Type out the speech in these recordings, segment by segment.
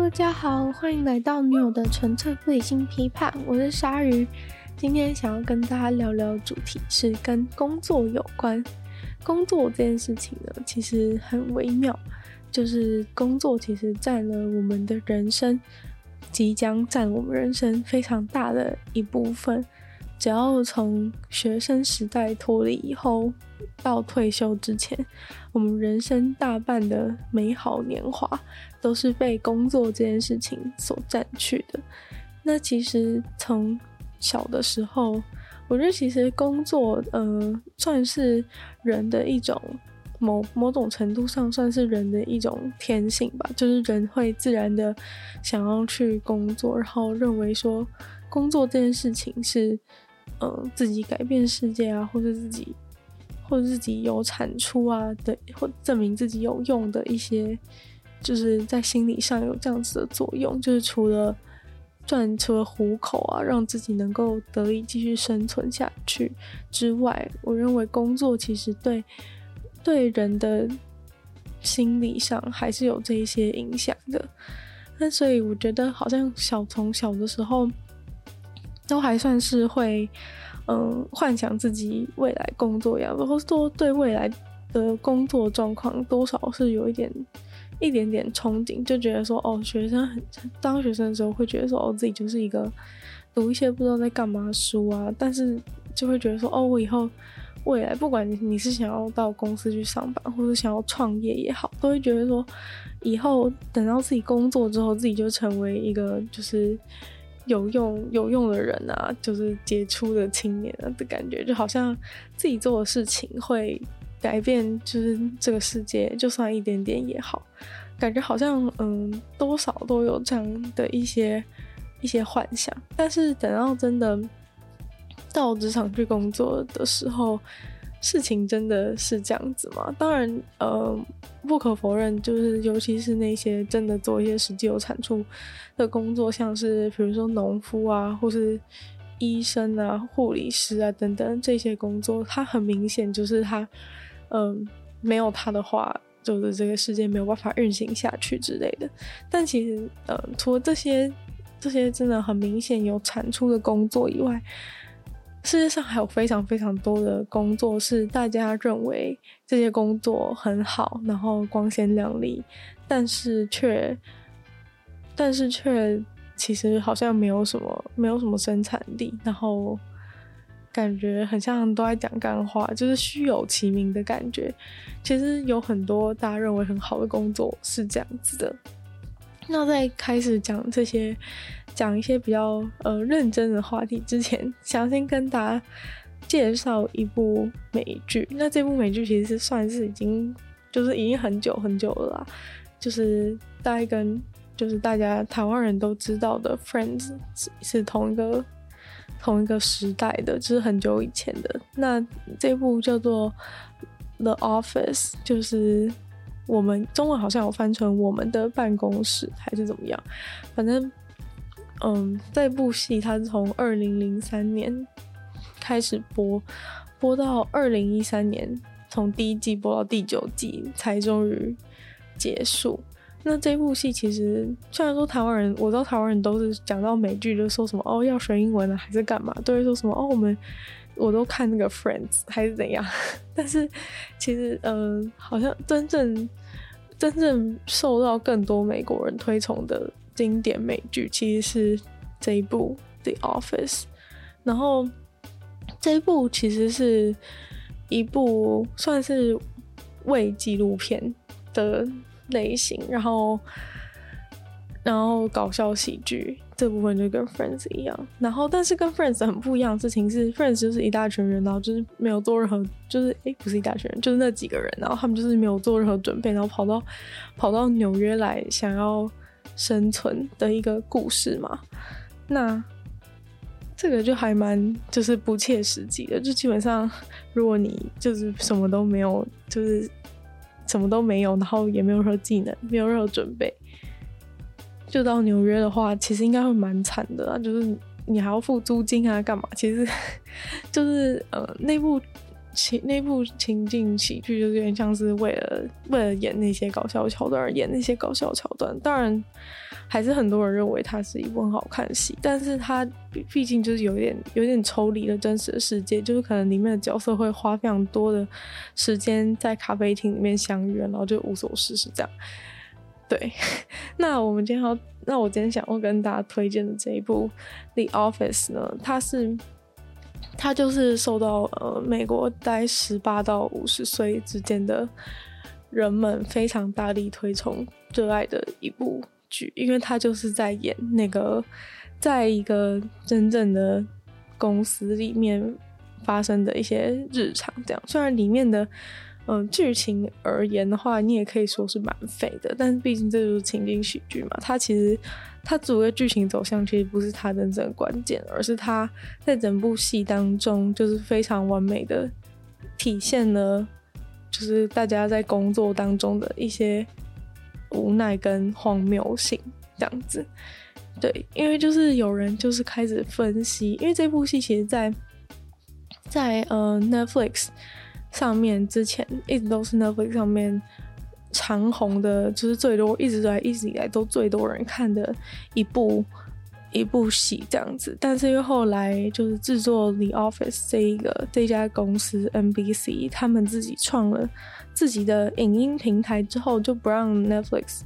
大家好，欢迎来到女友的纯粹不理性批判，我是鲨鱼。今天想要跟大家聊聊主题是跟工作有关。工作这件事情呢，其实很微妙，就是工作其实占了我们的人生，即将占我们人生非常大的一部分。只要从学生时代脱离以后，到退休之前，我们人生大半的美好年华都是被工作这件事情所占据的。那其实从小的时候，我觉得其实工作，呃，算是人的一种某某种程度上算是人的一种天性吧，就是人会自然的想要去工作，然后认为说工作这件事情是。呃，自己改变世界啊，或者自己，或者自己有产出啊的，或证明自己有用的一些，就是在心理上有这样子的作用。就是除了赚，除了糊口啊，让自己能够得以继续生存下去之外，我认为工作其实对对人的心理上还是有这一些影响的。那所以我觉得，好像小从小的时候。都还算是会，嗯，幻想自己未来工作样子，或是说对未来的工作状况多少是有一点、一点点憧憬，就觉得说，哦，学生很当学生的时候会觉得说，哦，自己就是一个读一些不知道在干嘛书啊，但是就会觉得说，哦，我以后未来不管你是想要到公司去上班，或者想要创业也好，都会觉得说，以后等到自己工作之后，自己就成为一个就是。有用有用的人啊，就是杰出的青年啊的感觉，就好像自己做的事情会改变，就是这个世界，就算一点点也好，感觉好像嗯，多少都有这样的一些一些幻想。但是等到真的到职场去工作的时候，事情真的是这样子吗？当然，呃，不可否认，就是尤其是那些真的做一些实际有产出的工作，像是比如说农夫啊，或是医生啊、护理师啊等等这些工作，它很明显就是它，嗯、没有它的话，就是这个世界没有办法运行下去之类的。但其实，呃，除了这些这些真的很明显有产出的工作以外，世界上还有非常非常多的工作是大家认为这些工作很好，然后光鲜亮丽，但是却，但是却其实好像没有什么，没有什么生产力，然后感觉很像都在讲干话，就是虚有其名的感觉。其实有很多大家认为很好的工作是这样子的。那在开始讲这些。讲一些比较呃认真的话题之前，想先跟大家介绍一部美剧。那这部美剧其实是算是已经就是已经很久很久了啦，就是大概跟就是大家台湾人都知道的《Friends》是同一个同一个时代的，就是很久以前的。那这部叫做《The Office》，就是我们中文好像有翻成“我们的办公室”还是怎么样，反正。嗯，这部戏它是从二零零三年开始播，播到二零一三年，从第一季播到第九季才终于结束。那这部戏其实虽然说台湾人，我知道台湾人都是讲到美剧就说什么哦要学英文啊，还是干嘛，都会说什么哦我们我都看那个 Friends 还是怎样。但是其实嗯，好像真正真正受到更多美国人推崇的。经典美剧其实是这一部《The Office》，然后这一部其实是一部算是伪纪录片的类型，然后然后搞笑喜剧这部分就跟《Friends》一样，然后但是跟《Friends》很不一样的事情是，《Friends》就是一大群人，然后就是没有做任何，就是诶不是一大群人，就是那几个人，然后他们就是没有做任何准备，然后跑到跑到纽约来想要。生存的一个故事嘛，那这个就还蛮就是不切实际的，就基本上如果你就是什么都没有，就是什么都没有，然后也没有任何技能，没有任何准备，就到纽约的话，其实应该会蛮惨的啊，就是你还要付租金啊，干嘛？其实 就是呃，那部情那部情境喜剧，就是有点像是为了为了演那些搞笑桥段而演那些搞笑桥段。当然，还是很多人认为它是一部很好看的戏，但是它毕竟就是有点有点抽离了真实的世界，就是可能里面的角色会花非常多的时间在咖啡厅里面相遇，然后就无所事事这样。对，那我们今天要，那我今天想要跟大家推荐的这一部《The Office》呢，它是，他就是受到呃美国在十八到五十岁之间的人们非常大力推崇、热爱的一部剧，因为他就是在演那个在一个真正的公司里面发生的一些日常，这样，虽然里面的。嗯，剧情而言的话，你也可以说是蛮废的。但是毕竟这就是情景喜剧嘛，它其实它主要剧情走向其实不是它真正关键，而是它在整部戏当中就是非常完美的体现了，就是大家在工作当中的一些无奈跟荒谬性这样子。对，因为就是有人就是开始分析，因为这部戏其实在在呃 Netflix。上面之前一直都是 Netflix 上面长红的，就是最多一直来一直以来都最多人看的一部一部戏这样子。但是因为后来就是制作 The Office 这一个这家公司 NBC 他们自己创了自己的影音平台之后，就不让 Netflix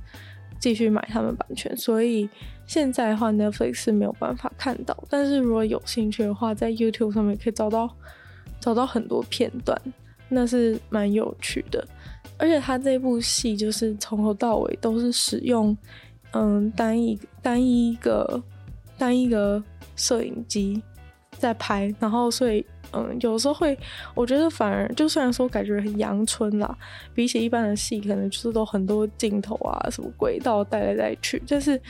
继续买他们版权，所以现在的话 Netflix 是没有办法看到。但是如果有兴趣的话，在 YouTube 上面可以找到找到很多片段。那是蛮有趣的，而且他这部戏就是从头到尾都是使用，嗯，单一单一一个单一个摄影机在拍，然后所以，嗯，有时候会，我觉得反而就虽然说感觉很阳春啦，比起一般的戏，可能就是都很多镜头啊，什么轨道带来带去，但是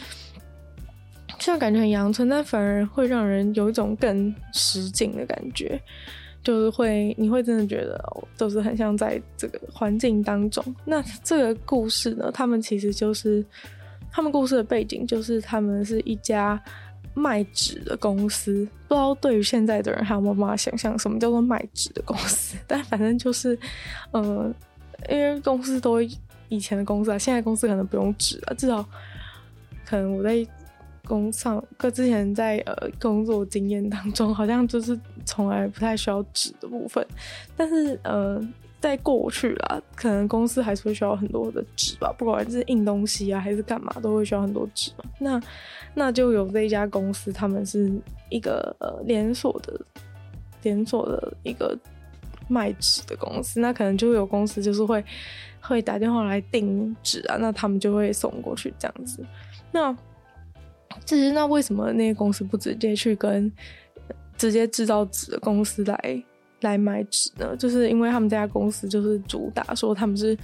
虽然感觉很阳春，但反而会让人有一种更实景的感觉。就是会，你会真的觉得就是很像在这个环境当中。那这个故事呢，他们其实就是他们故事的背景，就是他们是一家卖纸的公司。不知道对于现在的人还有没有办法想象什么叫做卖纸的公司？但反正就是，嗯，因为公司都以前的公司啊，现在公司可能不用纸了，至少可能我在。工上，跟之前在呃工作经验当中，好像就是从来不太需要纸的部分。但是呃，在过去啦，可能公司还是会需要很多的纸吧，不管是印东西啊还是干嘛，都会需要很多纸嘛。那那就有这一家公司，他们是一个呃连锁的连锁的一个卖纸的公司。那可能就有公司就是会会打电话来订纸啊，那他们就会送过去这样子。那其实，那为什么那些公司不直接去跟直接制造纸的公司来来买纸呢？就是因为他们这家公司就是主打说他们是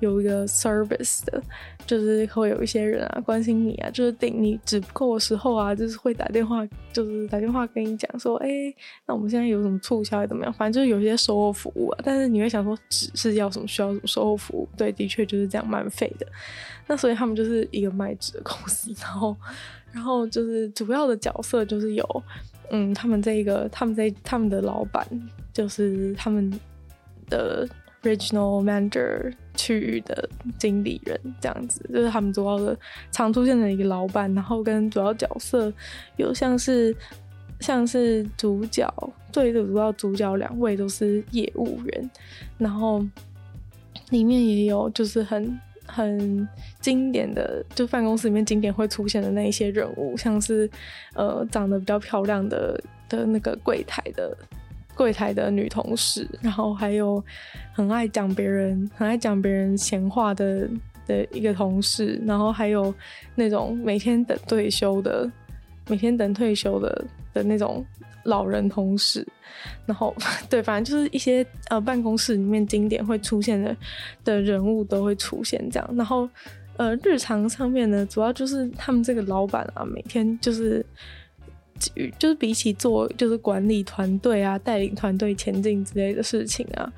有一个 service 的，就是会有一些人啊关心你啊，就是等你纸不够的时候啊，就是会打电话，就是打电话跟你讲说，哎，那我们现在有什么促销，怎么样？反正就是有些售后服务啊。但是你会想说，纸是要什么需要什么售后服务？对，的确就是这样，蛮废的。那所以他们就是一个卖纸的公司，然后。然后就是主要的角色就是有，嗯，他们这一个，他们在他们的老板就是他们的 regional manager 区域的经理人这样子，就是他们主要的常出现的一个老板。然后跟主要角色有像是像是主角，对的主要主角两位都是业务员，然后里面也有就是很。很经典的，就办公室里面经典会出现的那一些人物，像是呃长得比较漂亮的的那个柜台的柜台的女同事，然后还有很爱讲别人很爱讲别人闲话的的一个同事，然后还有那种每天等退休的每天等退休的的那种。老人同事，然后 对，反正就是一些呃办公室里面经典会出现的的人物都会出现这样，然后呃日常上面呢，主要就是他们这个老板啊，每天就是就是比起做就是管理团队啊、带领团队前进之类的事情啊，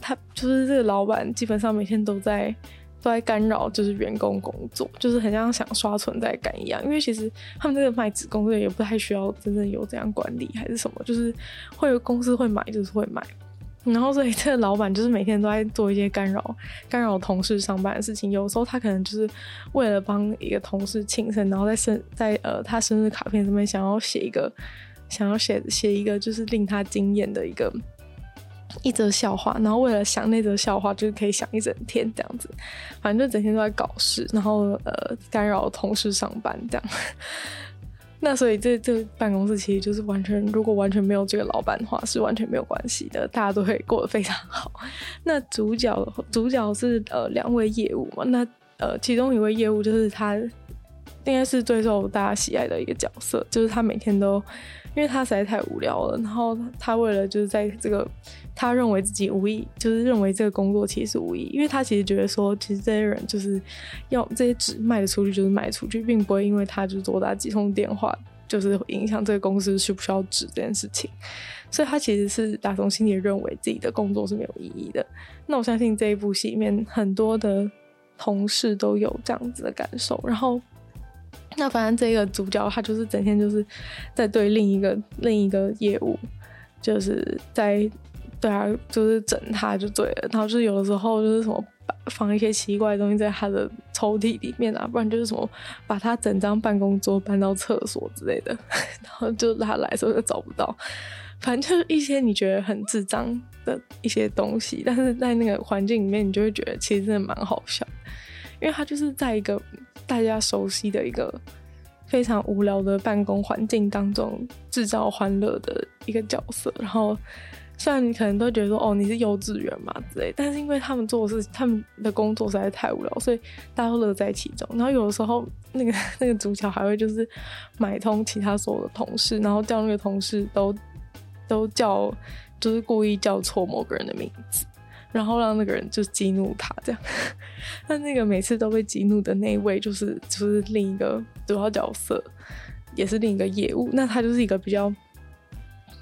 他就是这个老板基本上每天都在。都在干扰，就是员工工作，就是很像想刷存在感一样。因为其实他们这个卖子公司也不太需要真正有这样管理还是什么，就是会有公司会买，就是会买。然后所以这个老板就是每天都在做一些干扰干扰同事上班的事情。有时候他可能就是为了帮一个同事庆生，然后在生在呃他生日卡片上面想要写一个想要写写一个就是令他惊艳的一个一则笑话，然后为了想那则笑话，就是可以想一整天这样子，反正就整天都在搞事，然后呃干扰同事上班这样。那所以这这办公室其实就是完全，如果完全没有这个老板的话，是完全没有关系的，大家都会过得非常好。那主角主角是呃两位业务嘛，那呃其中一位业务就是他应该是最受大家喜爱的一个角色，就是他每天都。因为他实在太无聊了，然后他为了就是在这个他认为自己无意，就是认为这个工作其实是无意，因为他其实觉得说，其实这些人就是要这些纸卖得出去就是卖出去，并不会因为他就是多打几通电话，就是影响这个公司需不需要纸这件事情，所以他其实是打从心里认为自己的工作是没有意义的。那我相信这一部戏里面很多的同事都有这样子的感受，然后。那反正这个主角他就是整天就是在对另一个另一个业务，就是在对啊，就是整他就对了。然后就是有的时候就是什么放一些奇怪的东西在他的抽屉里面啊，不然就是什么把他整张办公桌搬到厕所之类的，然后就他来的时候就找不到。反正就是一些你觉得很智障的一些东西，但是在那个环境里面，你就会觉得其实真的蛮好笑，因为他就是在一个。大家熟悉的一个非常无聊的办公环境当中制造欢乐的一个角色，然后虽然你可能都觉得说哦，你是幼稚园嘛之类，但是因为他们做的是他们的工作实在是太无聊，所以大家都乐在其中。然后有的时候那个那个主角还会就是买通其他所有的同事，然后叫那个同事都都叫就是故意叫错某个人的名字。然后让那个人就激怒他，这样。那那个每次都被激怒的那位，就是就是另一个主要角色，也是另一个业务。那他就是一个比较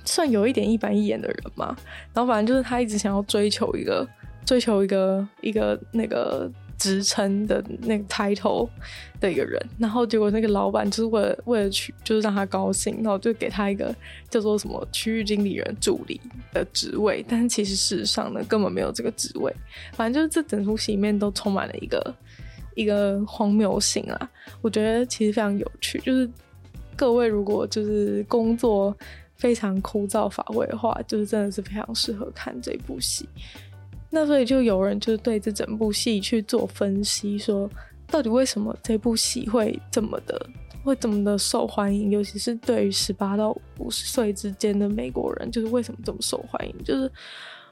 算有一点一板一眼的人嘛。然后反正就是他一直想要追求一个追求一个一个那个。职称的那个 title 的一个人，然后结果那个老板就是为了为了去就是让他高兴，然后就给他一个叫做什么区域经理人助理的职位，但是其实事实上呢根本没有这个职位。反正就是这整出戏里面都充满了一个一个荒谬性啊，我觉得其实非常有趣。就是各位如果就是工作非常枯燥乏味的话，就是真的是非常适合看这部戏。那所以就有人就是对这整部戏去做分析，说到底为什么这部戏会这么的会这么的受欢迎，尤其是对于十八到五十岁之间的美国人，就是为什么这么受欢迎？就是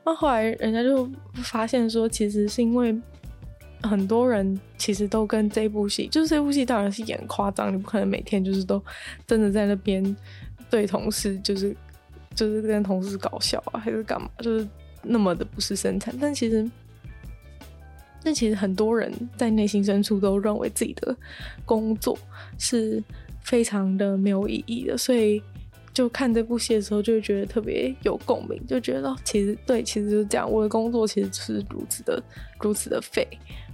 那后来人家就发现说，其实是因为很多人其实都跟这部戏，就是这部戏当然是演夸张，你不可能每天就是都真的在那边对同事就是就是跟同事搞笑啊，还是干嘛，就是。那么的不是生产，但其实，但其实很多人在内心深处都认为自己的工作是非常的没有意义的，所以就看这部戏的时候，就会觉得特别有共鸣，就觉得，其实对，其实就是这样，我的工作其实是如此的、如此的废，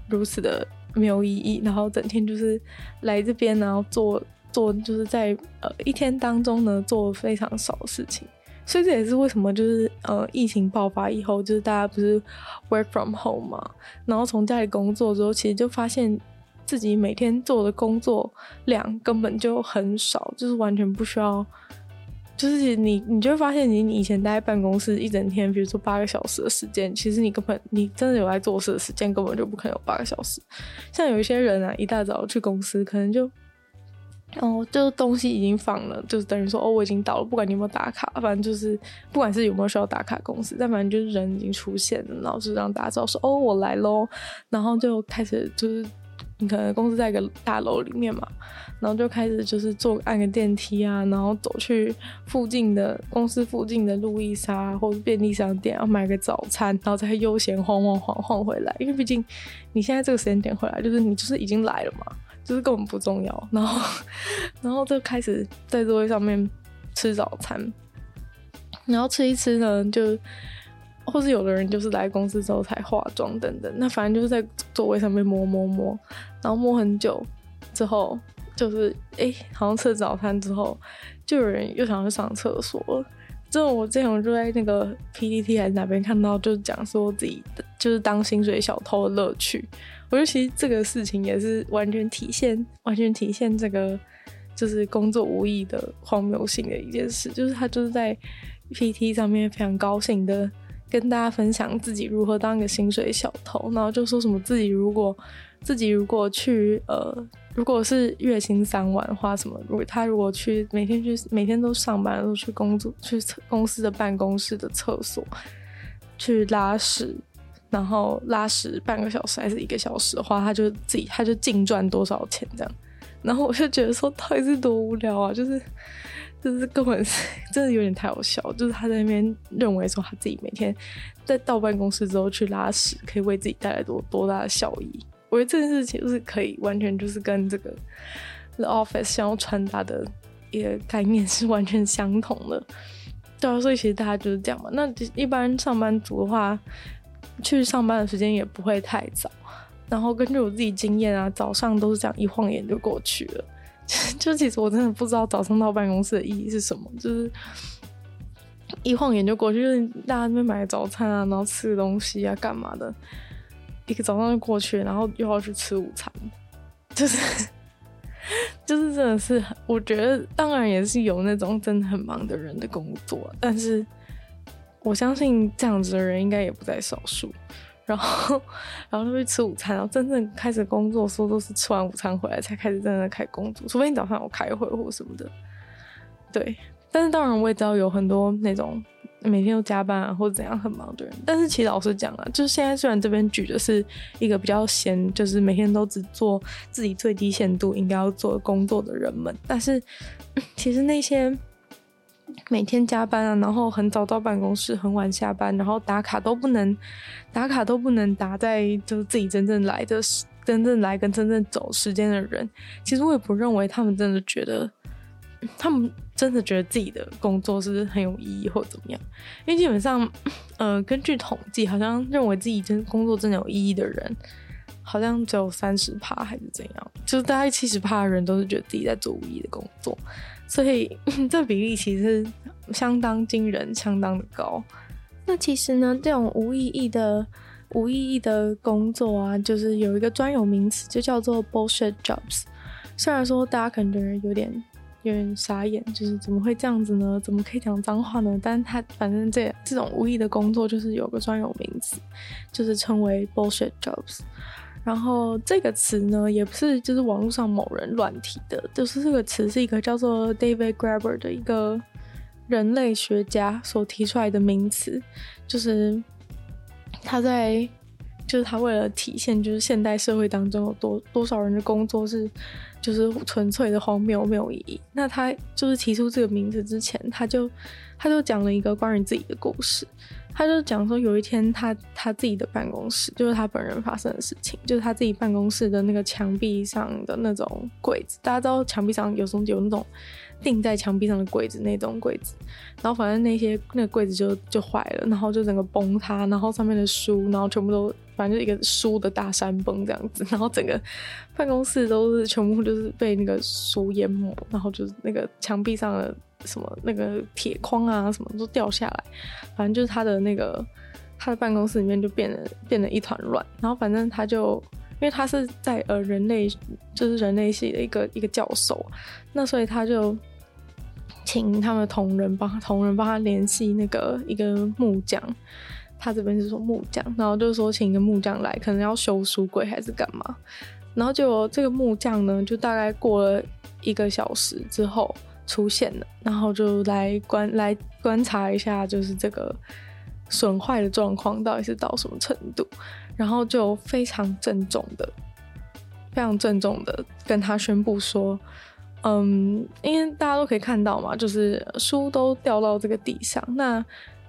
如此的没有意义，然后整天就是来这边，然后做做，就是在呃一天当中呢，做非常少的事情。所以这也是为什么，就是呃，疫情爆发以后，就是大家不是 work from home 嘛，然后从家里工作之后，其实就发现自己每天做的工作量根本就很少，就是完全不需要，就是你你就会发现，你你以前待在办公室一整天，比如说八个小时的时间，其实你根本你真的有在做事的时间，根本就不可能有八个小时。像有一些人啊，一大早去公司，可能就。哦，就是东西已经放了，就是等于说哦，我已经到了，不管你有没有打卡，反正就是不管是有没有需要打卡公司，但反正就是人已经出现了，然后就让大家知道说哦，我来喽，然后就开始就是你可能公司在一个大楼里面嘛，然后就开始就是坐按个电梯啊，然后走去附近的公司附近的路易莎或者便利商店，然后买个早餐，然后再悠闲晃晃晃晃回来，因为毕竟你现在这个时间点回来，就是你就是已经来了嘛。就是根本不重要，然后，然后就开始在座位上面吃早餐，然后吃一吃呢，就或是有的人就是来公司之后才化妆等等，那反正就是在座位上面摸摸摸，然后摸很久之后，就是哎，好像吃早餐之后，就有人又想去上厕所了。就我之前我就在那个 PTT 还是哪边看到，就是讲说自己的就是当薪水小偷的乐趣。我觉得其实这个事情也是完全体现，完全体现这个就是工作无意的荒谬性的一件事。就是他就是在 P T 上面非常高兴的跟大家分享自己如何当一个薪水小偷，然后就说什么自己如果自己如果去呃。如果是月薪三万的话，什么？如果他如果去每天去每天都上班，都去工作，去公司的办公室的厕所去拉屎，然后拉屎半个小时还是一个小时的话，他就自己他就净赚多少钱这样。然后我就觉得说，到底是多无聊啊！就是就是根本是 真的有点太好笑，就是他在那边认为说他自己每天在到办公室之后去拉屎，可以为自己带来多多大的效益。我觉得这件事情就是可以完全就是跟这个 The Office 想要传达的一个概念是完全相同的，对啊，所以其实大家就是这样嘛。那一般上班族的话，去上班的时间也不会太早，然后根据我自己经验啊，早上都是这样一晃眼就过去了。就其实我真的不知道早上到办公室的意义是什么，就是一晃眼就过去，就是大家那边买早餐啊，然后吃东西啊，干嘛的。一个早上就过去，然后又要去吃午餐，就是就是真的是，我觉得当然也是有那种真的很忙的人的工作，但是我相信这样子的人应该也不在少数。然后，然后就去吃午餐，然后真正开始工作，说都是吃完午餐回来才开始真正开工作，除非你早上有开会或什么的。对，但是当然我也知道有很多那种。每天都加班啊，或者怎样很忙的人，但是其实老实讲啊，就是现在虽然这边举的是一个比较闲，就是每天都只做自己最低限度应该要做的工作的人们，但是 其实那些每天加班啊，然后很早到办公室，很晚下班，然后打卡都不能打卡都不能打在就是自己真正来的真正来跟真正走时间的人，其实我也不认为他们真的觉得。他们真的觉得自己的工作是很有意义或怎么样？因为基本上，呃，根据统计，好像认为自己真工作真的有意义的人，好像只有三十趴还是怎样？就是大概七十趴的人都是觉得自己在做无意义的工作，所以 这比例其实相当惊人，相当的高。那其实呢，这种无意义的无意义的工作啊，就是有一个专有名词，就叫做 bullshit jobs。虽然说大家可能觉得有点。有点傻眼，就是怎么会这样子呢？怎么可以讲脏话呢？但他反正这这种无意的工作，就是有个专有名词，就是称为 bullshit jobs。然后这个词呢，也不是就是网络上某人乱提的，就是这个词是一个叫做 David Graeber 的一个人类学家所提出来的名词，就是他在。就是他为了体现，就是现代社会当中有多多少人的工作是，就是纯粹的荒谬没有意义。那他就是提出这个名字之前，他就他就讲了一个关于自己的故事。他就讲说，有一天他他自己的办公室，就是他本人发生的事情，就是他自己办公室的那个墙壁上的那种柜子，大家知道墙壁上有种有那种。钉在墙壁上的柜子，那种柜子，然后反正那些那个柜子就就坏了，然后就整个崩塌，然后上面的书，然后全部都反正就一个书的大山崩这样子，然后整个办公室都是全部就是被那个书淹没，然后就是那个墙壁上的什么那个铁框啊什么都掉下来，反正就是他的那个他的办公室里面就变得变得一团乱，然后反正他就。因为他是在呃人类，就是人类系的一个一个教授，那所以他就请他们同仁帮同仁帮他联系那个一个木匠，他这边是说木匠，然后就说请一个木匠来，可能要修书柜还是干嘛，然后就这个木匠呢，就大概过了一个小时之后出现了，然后就来观来观察一下，就是这个损坏的状况到底是到什么程度。然后就非常郑重的、非常郑重的跟他宣布说：“嗯，因为大家都可以看到嘛，就是书都掉到这个地上。那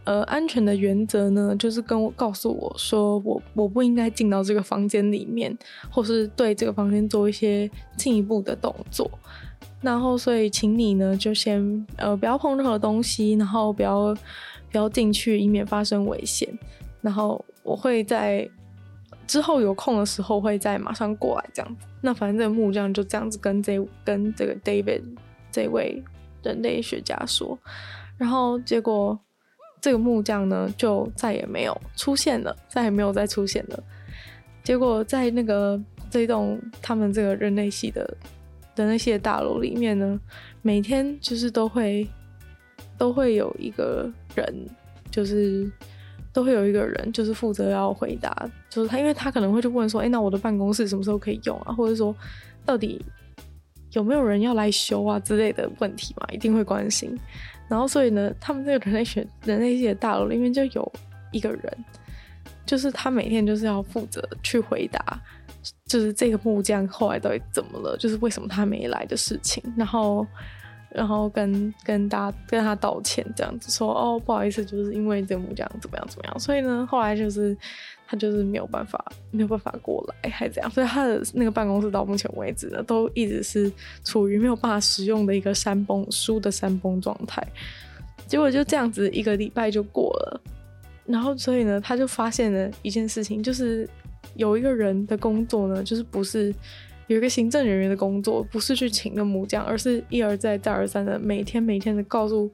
呃，安全的原则呢，就是跟我告诉我说，我我不应该进到这个房间里面，或是对这个房间做一些进一步的动作。然后，所以请你呢，就先呃不要碰任何东西，然后不要不要进去，以免发生危险。然后我会在。”之后有空的时候会再马上过来这样子。那反正这个木匠就这样子跟这跟这个 David 这位人类学家说，然后结果这个木匠呢就再也没有出现了，再也没有再出现了。结果在那个这栋他们这个人类系的人类系的大楼里面呢，每天就是都会都会有一个人，就是都会有一个人就是负责要回答，就是他，因为他可能会去问说，哎，那我的办公室什么时候可以用啊？或者说到底。有没有人要来修啊之类的问题嘛？一定会关心。然后所以呢，他们这个人类学人类系的大楼里面就有一个人，就是他每天就是要负责去回答，就是这个木匠后来到底怎么了，就是为什么他没来的事情。然后。然后跟跟大家跟他道歉，这样子说哦，不好意思，就是因为这木匠怎么样怎么样，所以呢，后来就是他就是没有办法没有办法过来，还这样，所以他的那个办公室到目前为止呢，都一直是处于没有办法使用的一个山崩书的山崩状态。结果就这样子一个礼拜就过了，然后所以呢，他就发现了一件事情，就是有一个人的工作呢，就是不是。有一个行政人员的工作，不是去请个木匠，而是一而再、再而三的每天每天的告诉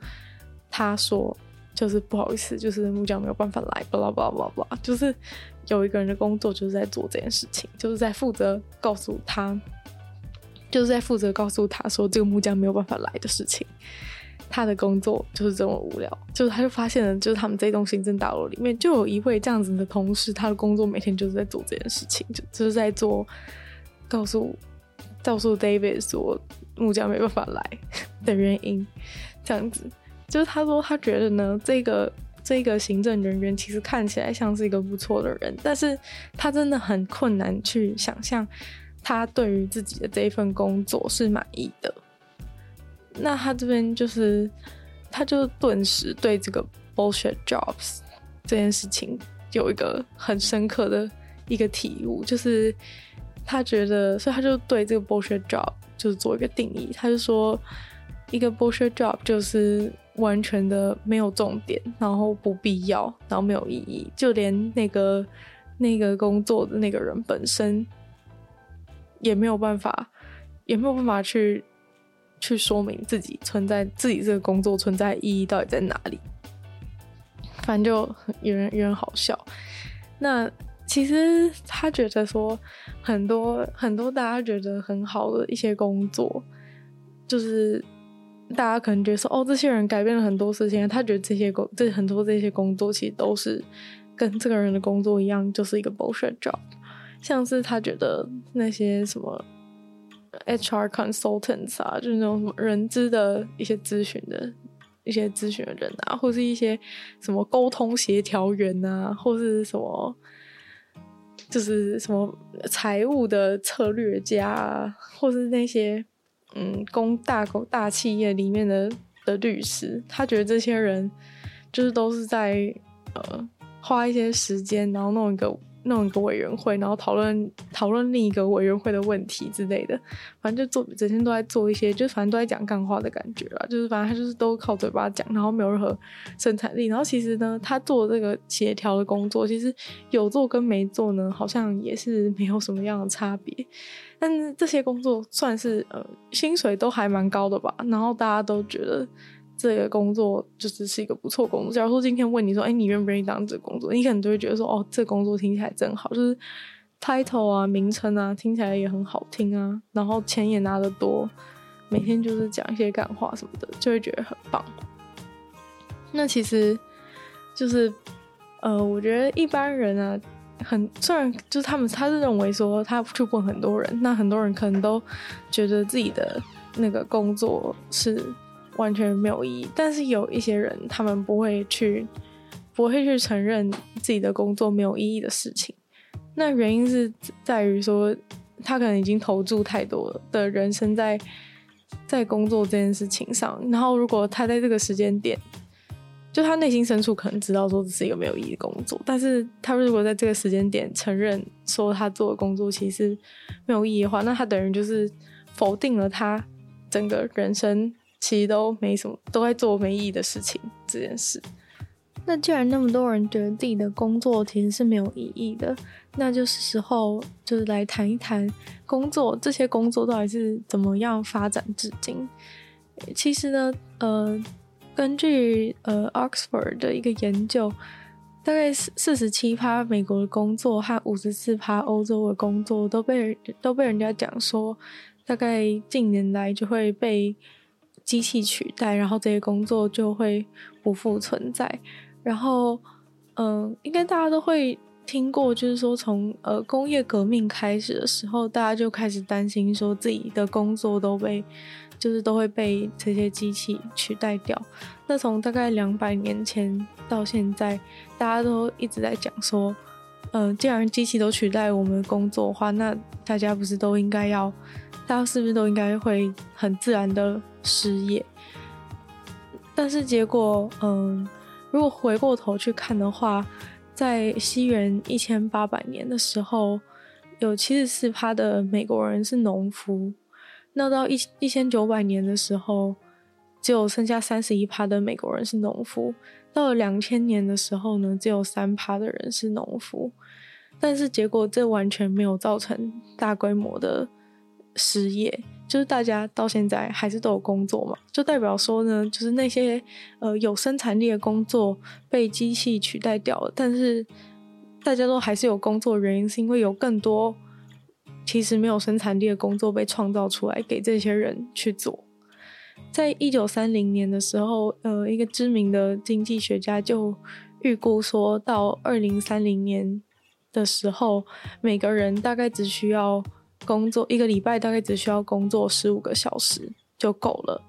他说，就是不好意思，就是木匠没有办法来，巴拉巴拉巴拉巴拉，就是有一个人的工作就是在做这件事情，就是在负责告诉他，就是在负责告诉他说这个木匠没有办法来的事情。他的工作就是这么无聊，就是他就发现了，就是他们这栋行政大楼里面就有一位这样子的同事，他的工作每天就是在做这件事情，就就是在做。告诉告诉 David 说木匠没办法来的原因，这样子就是他说他觉得呢，这个这个行政人员其实看起来像是一个不错的人，但是他真的很困难去想象他对于自己的这一份工作是满意的。那他这边就是他就顿时对这个 bullshit jobs 这件事情有一个很深刻的一个体悟，就是。他觉得，所以他就对这个 bullshit job 就是做一个定义。他就说，一个 bullshit job 就是完全的没有重点，然后不必要，然后没有意义，就连那个那个工作的那个人本身也没有办法，也没有办法去去说明自己存在自己这个工作存在意义到底在哪里。反正就有人有人好笑。那。其实他觉得说很多很多大家觉得很好的一些工作，就是大家可能觉得说哦，这些人改变了很多事情。他觉得这些工这很多这些工作其实都是跟这个人的工作一样，就是一个 bullshit job。像是他觉得那些什么 HR consultants 啊，就是那种什么人资的一些咨询的一些咨询的人啊，或是一些什么沟通协调员啊，或是什么。就是什么财务的策略家啊，或是那些嗯公大公大企业里面的的律师，他觉得这些人就是都是在呃花一些时间，然后弄一个。弄一个委员会，然后讨论讨论另一个委员会的问题之类的，反正就做整天都在做一些，就反正都在讲干话的感觉啦。就是反正他就是都靠嘴巴讲，然后没有任何生产力。然后其实呢，他做这个协调的工作，其实有做跟没做呢，好像也是没有什么样的差别。但是这些工作算是呃薪水都还蛮高的吧，然后大家都觉得。这个工作就是是一个不错工作。假如说今天问你说，哎，你愿不愿意当这个工作？你可能就会觉得说，哦，这工作听起来真好，就是 title 啊、名称啊，听起来也很好听啊，然后钱也拿得多，每天就是讲一些干话什么的，就会觉得很棒。那其实就是，呃，我觉得一般人啊，很虽然就是他们他是认为说，他去问很多人，那很多人可能都觉得自己的那个工作是。完全没有意义，但是有一些人，他们不会去，不会去承认自己的工作没有意义的事情。那原因是在于说，他可能已经投注太多的人生在在工作这件事情上。然后，如果他在这个时间点，就他内心深处可能知道说这是一个没有意义的工作，但是他如果在这个时间点承认说他做的工作其实没有意义的话，那他等于就是否定了他整个人生。其实都没什么，都在做没意义的事情这件事。那既然那么多人觉得自己的工作其实是没有意义的，那就是时候就是来谈一谈工作，这些工作到底是怎么样发展至今。其实呢，呃，根据呃 Oxford 的一个研究，大概四四十七趴美国的工作和五十四趴欧洲的工作都被都被人家讲说，大概近年来就会被机器取代，然后这些工作就会不复存在。然后，嗯、应该大家都会听过，就是说从呃工业革命开始的时候，大家就开始担心说自己的工作都被。就是都会被这些机器取代掉。那从大概两百年前到现在，大家都一直在讲说，呃，既然机器都取代我们的工作的话，那大家不是都应该要，大家是不是都应该会很自然的失业？但是结果，嗯，如果回过头去看的话，在西元一千八百年的时候，有七十四趴的美国人是农夫。那到一一千九百年的时候，只有剩下三十一趴的美国人是农夫。到了两千年的时候呢，只有三趴的人是农夫。但是结果这完全没有造成大规模的失业，就是大家到现在还是都有工作嘛，就代表说呢，就是那些呃有生产力的工作被机器取代掉了，但是大家都还是有工作，原因是因为有更多。其实没有生产力的工作被创造出来给这些人去做。在一九三零年的时候，呃，一个知名的经济学家就预估说，到二零三零年的时候，每个人大概只需要工作一个礼拜，大概只需要工作十五个小时就够了。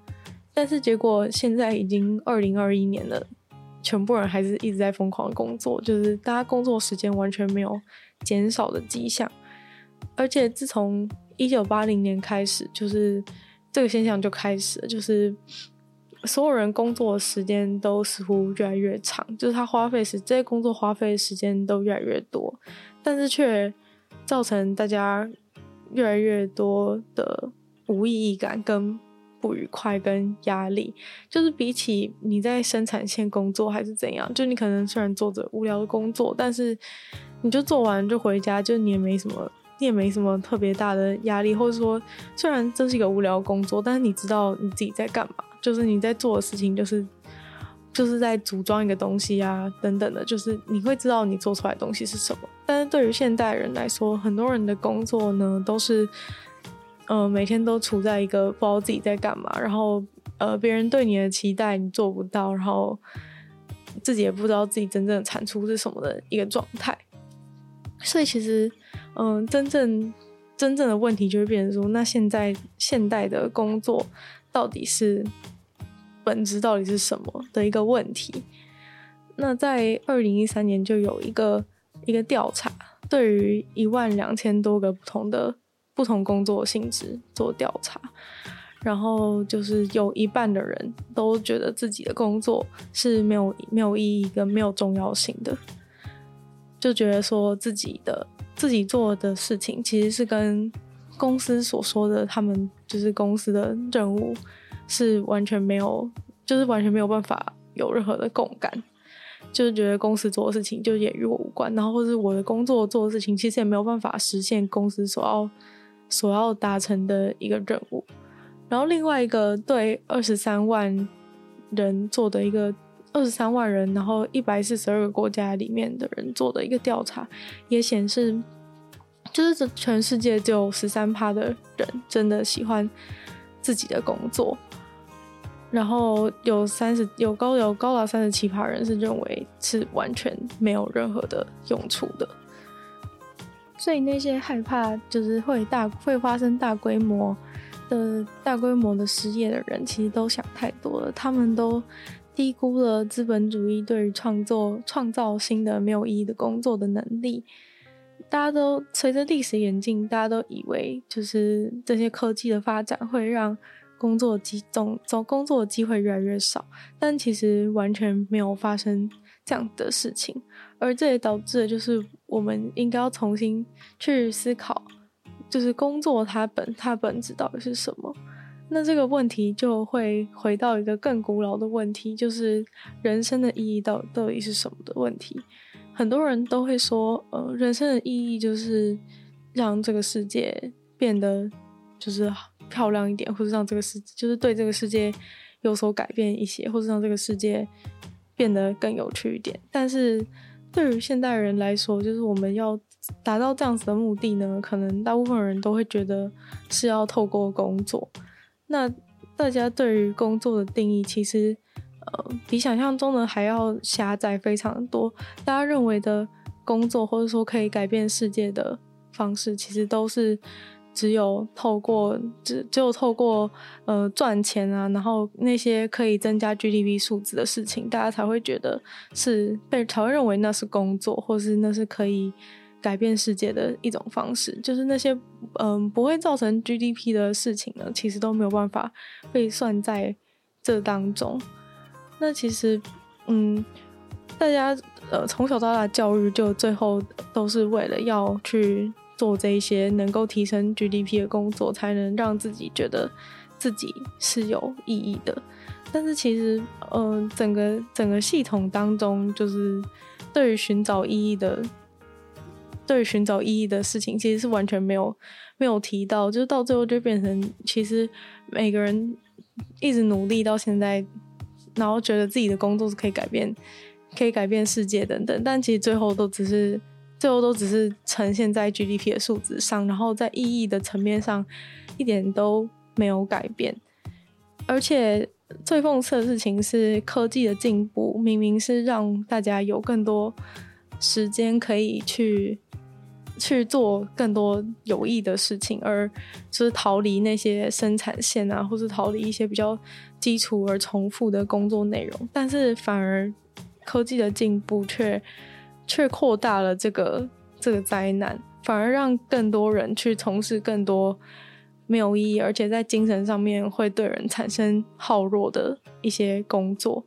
但是结果现在已经二零二一年了，全部人还是一直在疯狂工作，就是大家工作时间完全没有减少的迹象。而且自从一九八零年开始，就是这个现象就开始了，就是所有人工作的时间都似乎越来越长，就是他花费时这些工作花费的时间都越来越多，但是却造成大家越来越多的无意义感、跟不愉快、跟压力。就是比起你在生产线工作还是怎样，就你可能虽然做着无聊的工作，但是你就做完就回家，就你也没什么。你也没什么特别大的压力，或者说，虽然这是一个无聊工作，但是你知道你自己在干嘛，就是你在做的事情，就是就是在组装一个东西啊，等等的，就是你会知道你做出来的东西是什么。但是对于现代人来说，很多人的工作呢，都是，呃，每天都处在一个不知道自己在干嘛，然后呃，别人对你的期待你做不到，然后自己也不知道自己真正的产出是什么的一个状态。所以其实。嗯，真正真正的问题就会变成说，那现在现代的工作到底是本质到底是什么的一个问题？那在二零一三年就有一个一个调查，对于一万两千多个不同的不同工作性质做调查，然后就是有一半的人都觉得自己的工作是没有没有意义跟没有重要性的，就觉得说自己的。自己做的事情其实是跟公司所说的，他们就是公司的任务是完全没有，就是完全没有办法有任何的共感，就是觉得公司做的事情就也与我无关，然后或是我的工作做的事情其实也没有办法实现公司所要所要达成的一个任务。然后另外一个对二十三万人做的一个。二十三万人，然后一百四十二个国家里面的人做的一个调查，也显示，就是这全世界只有十三趴的人真的喜欢自己的工作，然后有三十有高有高达三十七趴人是认为是完全没有任何的用处的。所以那些害怕就是会大会发生大规模的大规模的失业的人，其实都想太多了，他们都。低估了资本主义对于创作、创造新的没有意义的工作的能力。大家都随着历史演进，大家都以为就是这些科技的发展会让工作机总总工作的机会越来越少，但其实完全没有发生这样的事情。而这也导致了，就是我们应该要重新去思考，就是工作它本它本质到底是什么。那这个问题就会回到一个更古老的问题，就是人生的意义到到底是什么的问题。很多人都会说，呃，人生的意义就是让这个世界变得就是漂亮一点，或者让这个世就是对这个世界有所改变一些，或者让这个世界变得更有趣一点。但是对于现代人来说，就是我们要达到这样子的目的呢，可能大部分人都会觉得是要透过工作。那大家对于工作的定义，其实呃比想象中的还要狭窄非常多。大家认为的工作，或者说可以改变世界的方式，其实都是。只有透过只只有透过呃赚钱啊，然后那些可以增加 GDP 数字的事情，大家才会觉得是被才会认为那是工作，或是那是可以改变世界的一种方式。就是那些嗯、不会造成 GDP 的事情呢，其实都没有办法被算在这当中。那其实嗯，大家呃从小到大教育就最后都是为了要去。做这一些能够提升 GDP 的工作，才能让自己觉得自己是有意义的。但是其实，嗯、呃，整个整个系统当中，就是对于寻找意义的，对于寻找意义的事情，其实是完全没有没有提到。就是到最后就变成，其实每个人一直努力到现在，然后觉得自己的工作是可以改变，可以改变世界等等，但其实最后都只是。最后都只是呈现在 GDP 的数值上，然后在意义的层面上一点都没有改变。而且最讽刺的事情是，科技的进步明明是让大家有更多时间可以去去做更多有益的事情，而就是逃离那些生产线啊，或是逃离一些比较基础而重复的工作内容，但是反而科技的进步却。却扩大了这个这个灾难，反而让更多人去从事更多没有意义，而且在精神上面会对人产生耗弱的一些工作。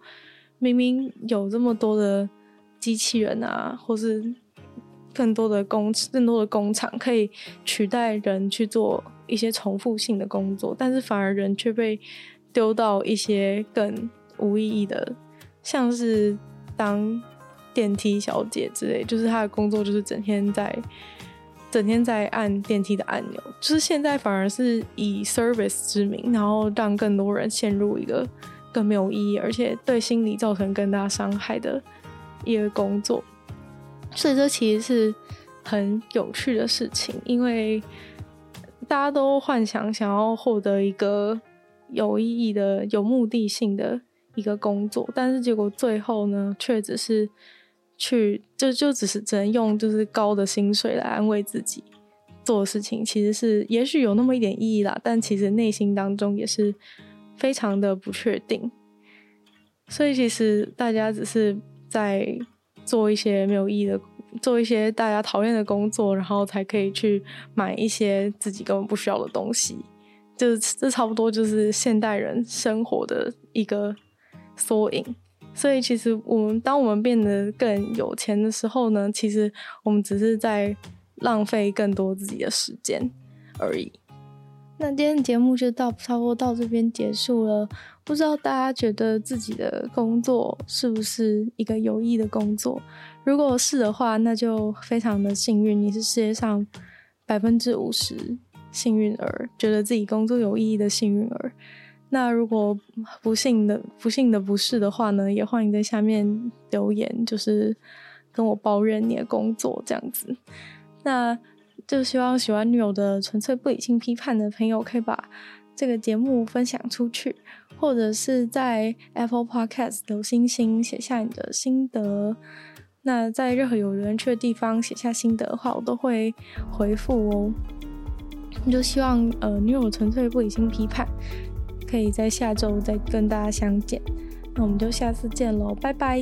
明明有这么多的机器人啊，或是更多的工更多的工厂可以取代人去做一些重复性的工作，但是反而人却被丢到一些更无意义的，像是当。电梯小姐之类，就是她的工作就是整天在整天在按电梯的按钮，就是现在反而是以 service 之名，然后让更多人陷入一个更没有意义，而且对心理造成更大伤害的一个工作。所以这其实是很有趣的事情，因为大家都幻想想要获得一个有意义的、有目的性的一个工作，但是结果最后呢，却只是。去就就只是只能用就是高的薪水来安慰自己做事情，其实是也许有那么一点意义啦，但其实内心当中也是非常的不确定。所以其实大家只是在做一些没有意义的，做一些大家讨厌的工作，然后才可以去买一些自己根本不需要的东西。就这差不多就是现代人生活的一个缩影。所以，其实我们当我们变得更有钱的时候呢，其实我们只是在浪费更多自己的时间而已。那今天节目就到差不多到这边结束了。不知道大家觉得自己的工作是不是一个有益的工作？如果是的话，那就非常的幸运，你是世界上百分之五十幸运儿，觉得自己工作有意义的幸运儿。那如果不幸的不幸的不是的话呢，也欢迎在下面留言，就是跟我抱怨你的工作这样子。那就希望喜欢女友的纯粹不理性批判的朋友，可以把这个节目分享出去，或者是在 Apple Podcast 留星星，写下你的心得。那在任何有人去的地方写下心得的话，我都会回复哦。那就希望呃，女友纯粹不理性批判。可以在下周再跟大家相见，那我们就下次见喽，拜拜。